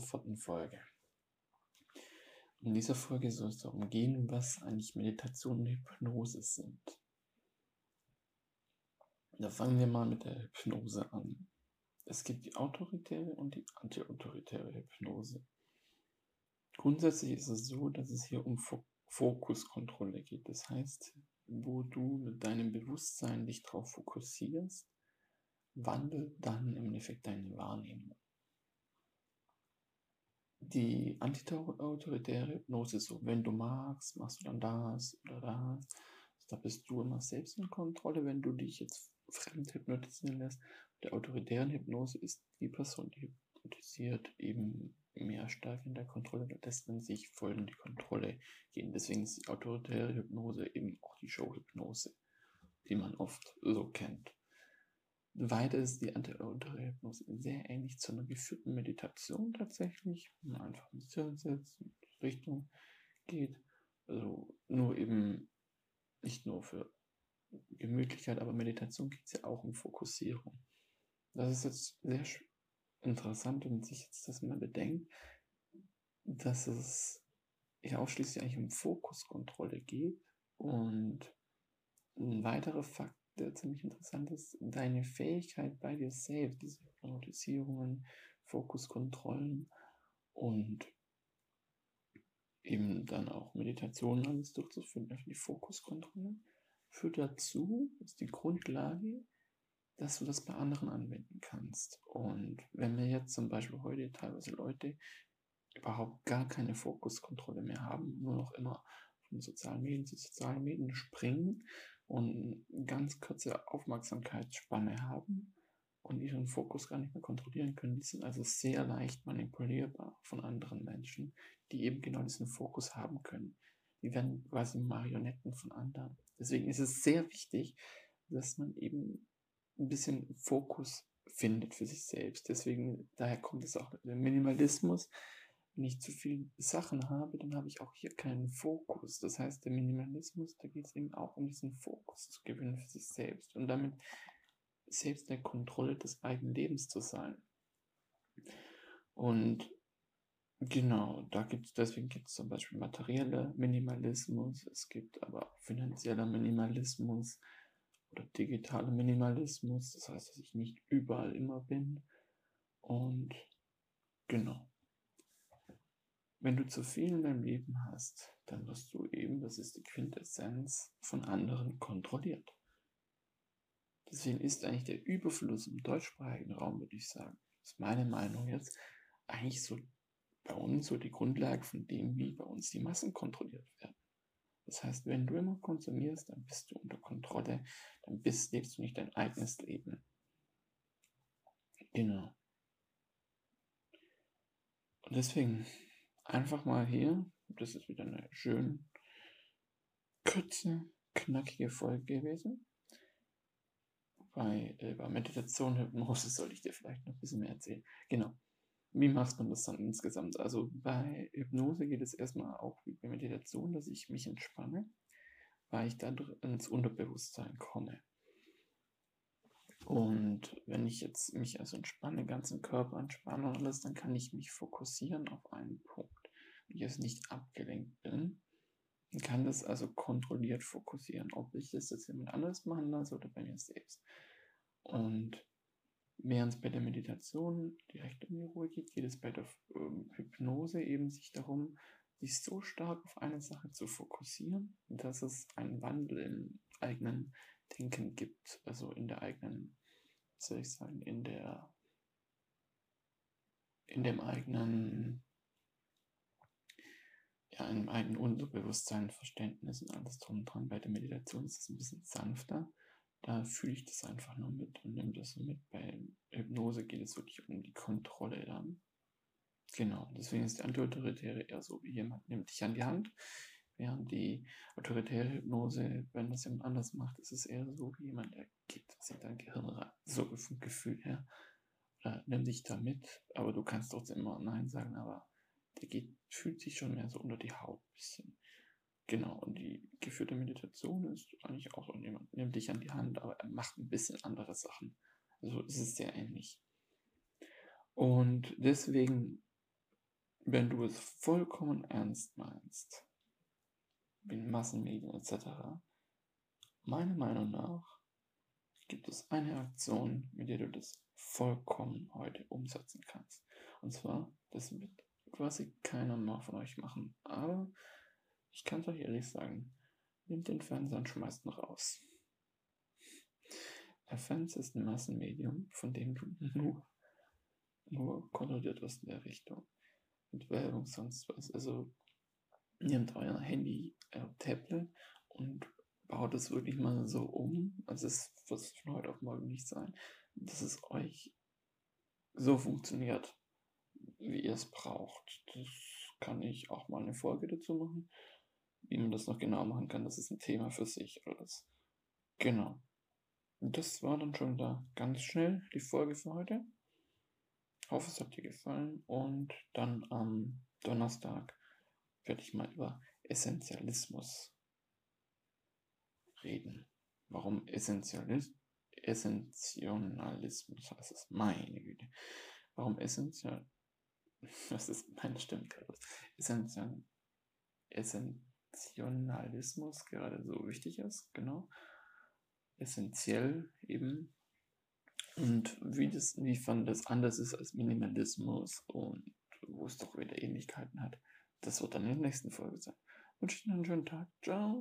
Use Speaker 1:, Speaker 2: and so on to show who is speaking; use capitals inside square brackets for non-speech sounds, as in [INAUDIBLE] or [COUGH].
Speaker 1: vierten Folge. In dieser Folge soll es darum gehen, was eigentlich Meditation und Hypnose sind. Da fangen wir mal mit der Hypnose an. Es gibt die autoritäre und die antiautoritäre Hypnose. Grundsätzlich ist es so, dass es hier um Fokuskontrolle geht. Das heißt, wo du mit deinem Bewusstsein dich darauf fokussierst, wandelt dann im Endeffekt deine Wahrnehmung. Die antiautoritäre Hypnose so, wenn du magst, machst du dann das oder das. Da bist du immer selbst in Kontrolle, wenn du dich jetzt fremd hypnotisieren lässt. Der autoritären Hypnose ist die Person, die hypnotisiert, eben mehr stark in der Kontrolle, lässt man sich voll in die Kontrolle gehen. Deswegen ist die autoritäre Hypnose eben auch die Showhypnose, die man oft so kennt. Weiter ist die antiautoritäre Hypnose sehr ähnlich zu einer geführten Meditation tatsächlich, man einfach ins Hirn setzt, in Richtung geht. Also nur eben nicht nur für Gemütlichkeit, aber Meditation geht es ja auch um Fokussierung. Das ist jetzt sehr interessant, wenn man sich jetzt das mal bedenkt, dass es ja ausschließlich eigentlich um Fokuskontrolle geht und ein weiterer Fakt, der ziemlich interessant ist, deine Fähigkeit bei dir selbst, diese Hypnotisierungen, Fokuskontrollen und eben dann auch Meditationen alles durchzuführen, also die Fokuskontrolle, führt dazu, ist die Grundlage, dass du das bei anderen anwenden kannst. Und wenn wir jetzt zum Beispiel heute teilweise Leute überhaupt gar keine Fokuskontrolle mehr haben, nur noch immer von sozialen Medien zu sozialen Medien springen und ganz kurze Aufmerksamkeitsspanne haben und ihren Fokus gar nicht mehr kontrollieren können. Die sind also sehr leicht manipulierbar von anderen Menschen, die eben genau diesen Fokus haben können. Die werden quasi Marionetten von anderen. Deswegen ist es sehr wichtig, dass man eben ein bisschen Fokus findet für sich selbst. Deswegen, daher kommt es auch der Minimalismus. Wenn ich zu viele Sachen habe, dann habe ich auch hier keinen Fokus. Das heißt, der Minimalismus, da geht es eben auch um diesen Fokus zu gewinnen für sich selbst und damit selbst der Kontrolle des eigenen Lebens zu sein. Und genau, da gibt es, deswegen gibt es zum Beispiel materieller Minimalismus, es gibt aber finanzieller Minimalismus, oder digitaler Minimalismus, das heißt, dass ich nicht überall immer bin. Und genau. Wenn du zu viel in deinem Leben hast, dann wirst du eben, das ist die Quintessenz, von anderen kontrolliert. Deswegen ist eigentlich der Überfluss im deutschsprachigen Raum, würde ich sagen, ist meine Meinung jetzt, eigentlich so bei uns so die Grundlage von dem, wie bei uns die Massen kontrolliert werden. Das heißt, wenn du immer konsumierst, dann bist du unter Kontrolle, dann bist, lebst du nicht dein eigenes Leben. Genau. Und deswegen einfach mal hier, das ist wieder eine schön kurze, knackige Folge gewesen. Bei, äh, bei Meditation, Hypnose soll ich dir vielleicht noch ein bisschen mehr erzählen. Genau wie macht man das dann insgesamt? Also bei Hypnose geht es erstmal auch wie bei Meditation, dass ich mich entspanne, weil ich dadurch ins Unterbewusstsein komme. Und wenn ich jetzt mich also entspanne, ganzen Körper entspanne und alles, dann kann ich mich fokussieren auf einen Punkt. Ich jetzt nicht abgelenkt bin, dann kann das also kontrolliert fokussieren, ob ich das jetzt jemand anderes machen lasse oder bei mir selbst. Und Während es bei der Meditation direkt um die Ruhe geht, geht es bei der ähm, Hypnose eben sich darum, sich so stark auf eine Sache zu fokussieren, dass es einen Wandel im eigenen Denken gibt, also in der eigenen, soll ich sagen, in der, in dem eigenen, ja, im eigenen Unterbewusstsein, Verständnis und alles drum und dran. Bei der Meditation ist es ein bisschen sanfter da fühle ich das einfach nur mit und nehme das so mit. Bei Hypnose geht es wirklich um die Kontrolle dann. Genau, deswegen ist die Antiautoritäre eher so, wie jemand nimmt dich an die Hand, während die autoritäre Hypnose, wenn das jemand anders macht, ist es eher so, wie jemand, der geht in dein Gehirn rein, so vom Gefühl her. Oder nimm dich da mit, aber du kannst trotzdem immer Nein sagen, aber der geht, fühlt sich schon mehr so unter die Haut ein bisschen. Genau, und die geführte Meditation ist eigentlich auch so, jemand nimmt dich an die Hand, aber er macht ein bisschen andere Sachen. Also es ist sehr ähnlich. Und deswegen wenn du es vollkommen ernst meinst, wie Massenmedien etc., meiner Meinung nach gibt es eine Aktion, mit der du das vollkommen heute umsetzen kannst. Und zwar, das wird quasi keiner mehr von euch machen. Aber ich kann es euch ehrlich sagen, nehmt den Fernseher und schmeißt ihn raus. Der Fernseher ist ein Massenmedium, von dem du nur, nur kontrolliert wirst in der Richtung. Mit Werbung, sonst was. Also, nehmt euer Handy, euer Tablet und baut es wirklich mal so um. Also, es wird von heute auf morgen nicht sein, dass es euch so funktioniert, wie ihr es braucht. Das kann ich auch mal eine Folge dazu machen. Wie man das noch genau machen kann, das ist ein Thema für sich alles. Genau. Das war dann schon da ganz schnell die Folge für heute. Ich hoffe, es hat dir gefallen und dann am Donnerstag werde ich mal über Essentialismus reden. Warum Essentialis Essentialismus heißt es? Meine Güte. Warum Essential? [LAUGHS] Was ist gerade? Essential, Essentialismus gerade so wichtig ist, genau essentiell eben. Und wie das, inwiefern das anders ist als Minimalismus und wo es doch wieder Ähnlichkeiten hat, das wird dann in der nächsten Folge sein. Ich wünsche Ihnen einen schönen Tag. Ciao.